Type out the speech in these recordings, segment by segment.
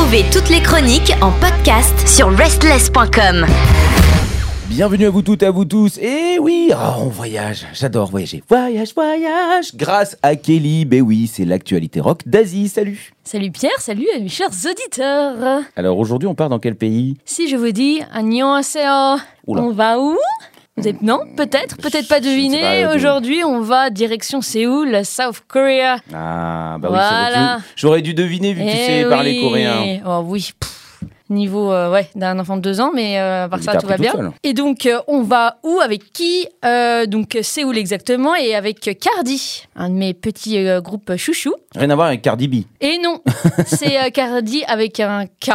Retrouvez toutes les chroniques en podcast sur restless.com. Bienvenue à vous toutes et à vous tous. Et oui, oh, on voyage. J'adore voyager. Voyage, voyage. Grâce à Kelly. Ben oui, c'est l'actualité rock d'Asie. Salut. Salut Pierre, salut à mes chers auditeurs. Alors aujourd'hui, on part dans quel pays? Si je vous dis annyeonghaseyo, on va où? Non, peut-être, peut-être pas euh, Aujourd'hui, on va direction Séoul, South Korea. Ah, bah oui, Voilà. c'est- j'aurais dû deviner vu que tu Eh sais parler oui. coréen. Oh oui. pff, Niveau euh, ouais, d'un enfant de deux ans, mais euh, à part Il ça, tout va bien. seul. Et donc, euh, on va où Avec qui Euh, Donc, Séoul exactement, et avec Cardi, un de mes petits groupes chouchou. Rien à voir avec Cardi B. Et non, c'est Cardi avec un K.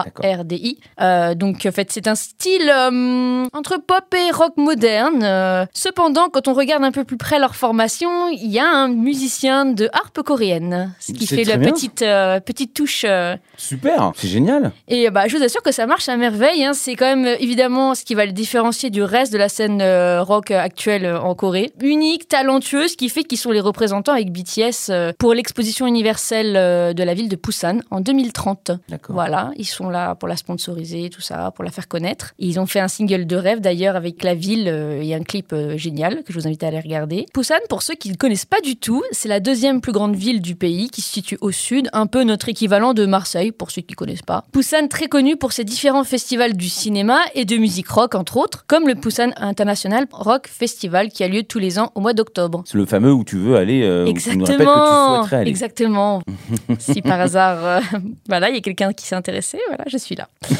A-R-D-I. Euh, donc, en fait, c'est un style euh, entre pop et rock moderne. Euh, cependant, quand on regarde un peu plus près leur formation, il y a un musicien de harpe coréenne, ce qui fait la bien. petite, petite touche. Super, c'est génial. et bah, je vous assure que ça marche à merveille. hein. C'est quand même évidemment ce qui va le différencier du reste de la scène rock actuelle en Corée. Unique, talentueux, ce qui fait qu'ils sont les représentants avec BTS pour l'exposition universelle de la ville de Busan en 2030. D'accord. Voilà, ils sont pour la sponsoriser, tout ça, pour la faire connaître. Et ils ont fait un single de rêve d'ailleurs avec la ville euh, et un clip euh, génial que je vous invite à aller regarder. Busan, pour ceux qui ne connaissent pas du tout, c'est la deuxième plus grande ville du pays qui se situe au sud, un peu notre équivalent de Marseille pour ceux qui ne connaissent pas. Busan, très connu pour ses différents festivals du cinéma et de musique rock entre autres, comme le Busan International Rock Festival qui a lieu tous les ans au mois d'octobre. C'est le fameux où tu veux aller, euh, où tu nous que tu Exactement, souhaiterais aller. exactement. si par hasard, euh, voilà, il y a quelqu'un qui s'est intéressé, voilà, je suis là.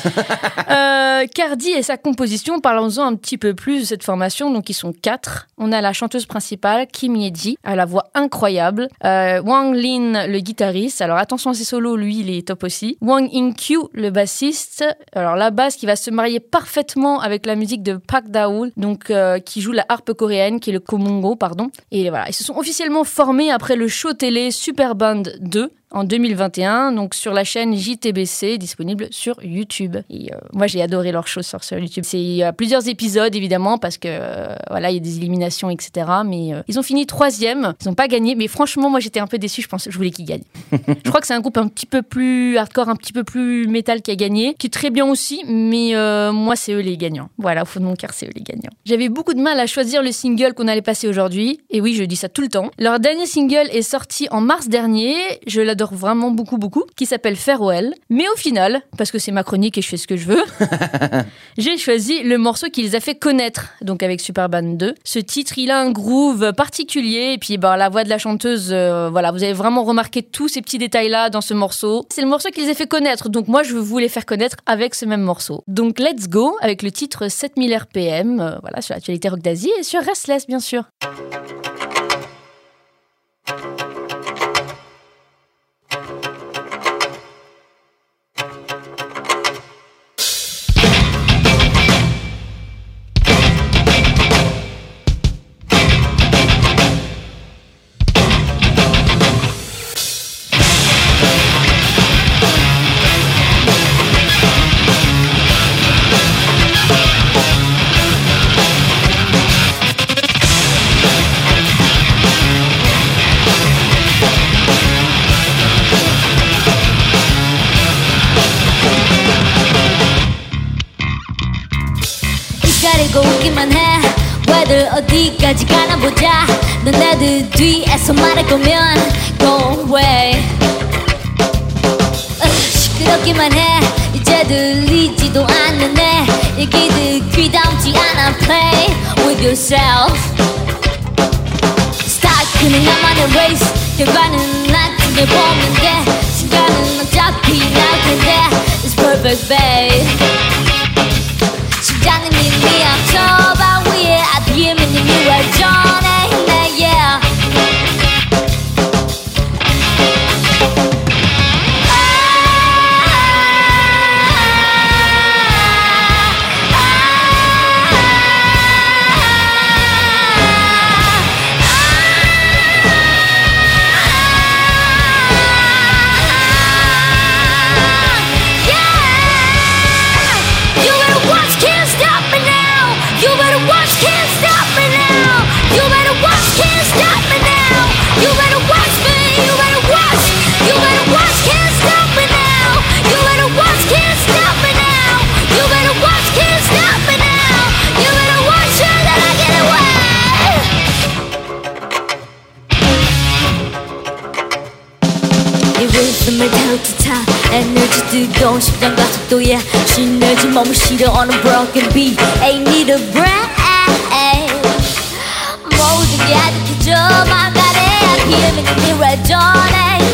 Euh, Cardi et sa composition, parlons-en un petit peu plus de cette formation. Donc, ils sont quatre. On a la chanteuse principale, Kim Ye-ji, à la voix incroyable. Euh, Wang Lin, le guitariste. Alors, attention à ses solos, lui, il est top aussi. Wang In-kyu, le bassiste. Alors, la basse qui va se marier parfaitement avec la musique de Park Daul, donc euh, qui joue la harpe coréenne, qui est le komongo, pardon. Et voilà, ils se sont officiellement formés après le show télé Super Band 2 en 2021, donc sur la chaîne JTBC, disponible sur YouTube. Et euh, moi, j'ai adoré leur show sur, sur YouTube. C'est y a plusieurs épisodes, évidemment, parce que euh, voilà, il y a des éliminations, etc. Mais euh, ils ont fini troisième. Ils n'ont pas gagné, mais franchement, moi, j'étais un peu déçue. Je pense, je voulais qu'ils gagnent. je crois que c'est un groupe un petit peu plus hardcore, un petit peu plus métal qui a gagné, qui est très bien aussi, mais moi, c'est eux les gagnants. Voilà, au fond de mon cœur, c'est eux les gagnants. J'avais beaucoup de mal à choisir le single qu'on allait passer aujourd'hui, et oui, je dis ça tout le temps. Leur dernier single est sorti en mars dernier. Je l'adore vraiment beaucoup, beaucoup, qui s'appelle Farewell. Mais au final, parce que c'est ma chronique et je fais ce que je veux, j'ai choisi le morceau qui les a fait connaître, donc avec Superband 2. Ce titre, il a un groove particulier, et puis bah, la voix de la chanteuse, euh, voilà, vous avez vraiment remarqué tous ces petits détails-là dans ce morceau. C'est le morceau qui les a fait connaître, donc moi je veux vous les faire connaître avec ce même morceau. Donc let's go avec le titre 7000 RPM, euh, voilà, sur l'actualité rock d'Asie et sur Restless bien sûr. 왜들 어디까지 가나 보자 너네들 뒤에서 말할 거면 go away 으, 시끄럽기만 해 이제 들리지도 않는 내 얘기들 귀담지 않아 play with yourself 스타크는 나만의 race 결과는 나중에 보면 돼 시간은 어차피 날 텐데 It's perfect babe 심장은 이미 앞서봐 심장 가서 또야 신내지 몸을 실어 on a broken beat Ain't need a break 모든 게 아득해져 막아내 기름이 네 re전에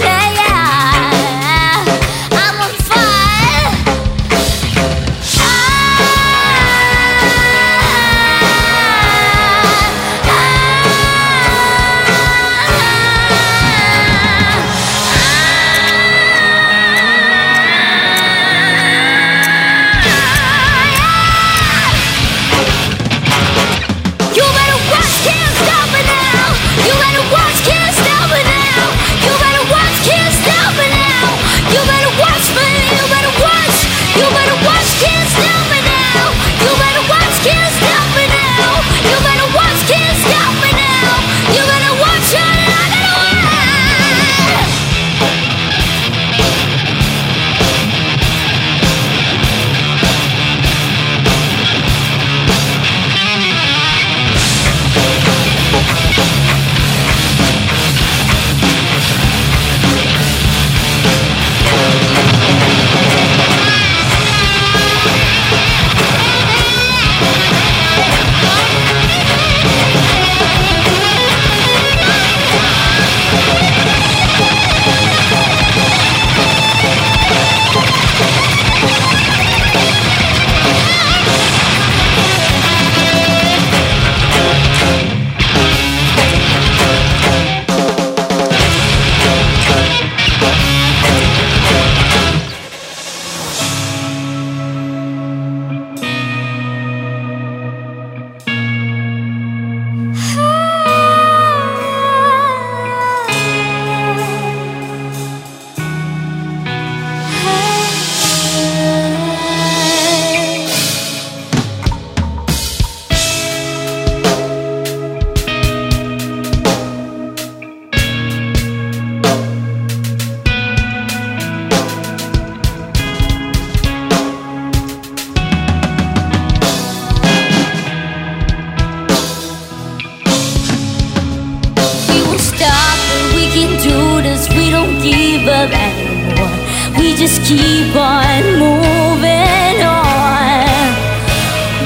just keep on moving on.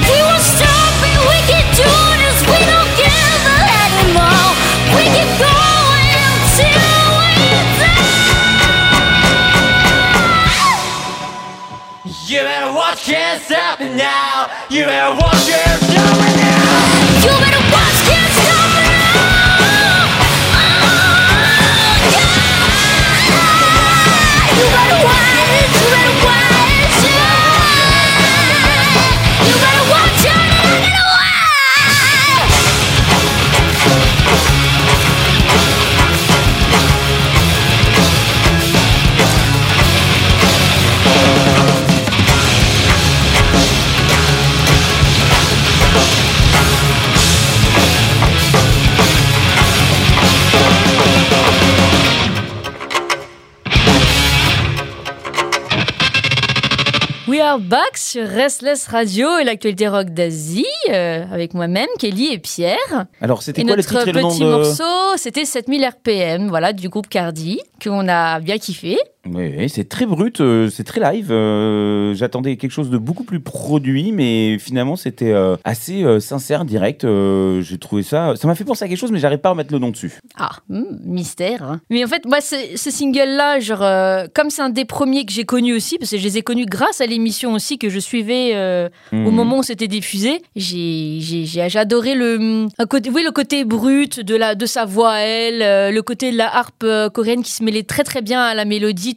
We won't stop and we can do this. We don't give up anymore. We keep going until we die. You better watch, it now. You better watch, it now. We are back sur Restless Radio et l'actualité rock d'Asie euh, avec moi-même, Kelly et Pierre. Alors, c'était quoi le notre titre et le nom petit de... morceau, c'était 7000 RPM, voilà, du groupe Cardi, qu'on a bien kiffé. Oui, c'est très brut, euh, c'est très live. euh, J'attendais quelque chose de beaucoup plus produit, mais finalement c'était euh, assez sincère, direct. J'ai trouvé ça. Ça m'a fait penser à quelque chose, mais j'arrive pas à remettre le nom dessus. Ah, hmm, mystère. hein. Mais en fait, moi, ce, single-là, genre, comme c'est un des premiers que j'ai connu aussi, parce que je les ai connus grâce à l'émission aussi que je suivais au Mhm. moment où c'était diffusé, j'ai adoré le, un côté, oui, le côté brut de, la, de sa voix à elle, le côté de la harpe coréenne qui se mêlait très très bien à la mélodie.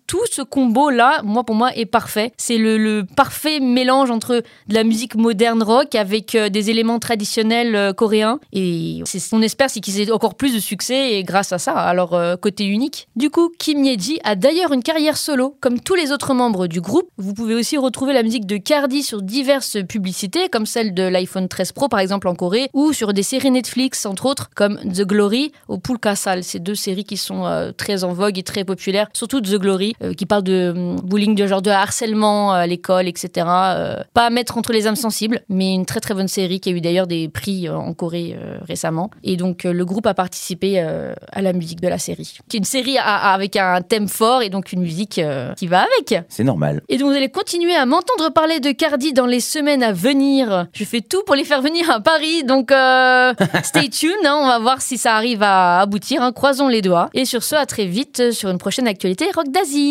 Tout ce combo-là, moi, pour moi, est parfait. C'est le, parfait mélange entre de la musique moderne rock avec euh, des éléments traditionnels euh, coréens. Et c'est espère, c'est qu'ils aient encore plus de succès et grâce à ça, à leur côté unique. Du coup, Kim Ye-ji a d'ailleurs une carrière solo, comme tous les autres membres du groupe. Vous pouvez aussi retrouver la musique de Cardi sur diverses publicités, comme celle de l'iPhone 13 Pro, par exemple, en Corée, ou sur des séries Netflix, entre autres, comme The Glory ou Pulkasal. Ces deux séries qui sont euh, très en vogue et très populaires, surtout The Glory. Euh, qui parle de hum, bullying, de genre de harcèlement à l'école, etc. Euh, pas à mettre entre les âmes sensibles, mais une très très bonne série qui a eu d'ailleurs des prix euh, en Corée euh, récemment. Et donc euh, le groupe a participé euh, à la musique de la série. Qui est une série à- à- avec un thème fort et donc une musique euh, qui va avec. C'est normal. Et donc vous allez continuer à m'entendre parler de Cardi dans les semaines à venir. Je fais tout pour les faire venir à Paris, donc euh, stay tuned, hein, on va voir si ça arrive à aboutir, hein, croisons les doigts. Et sur ce, à très vite sur une prochaine actualité Rock d'Asie.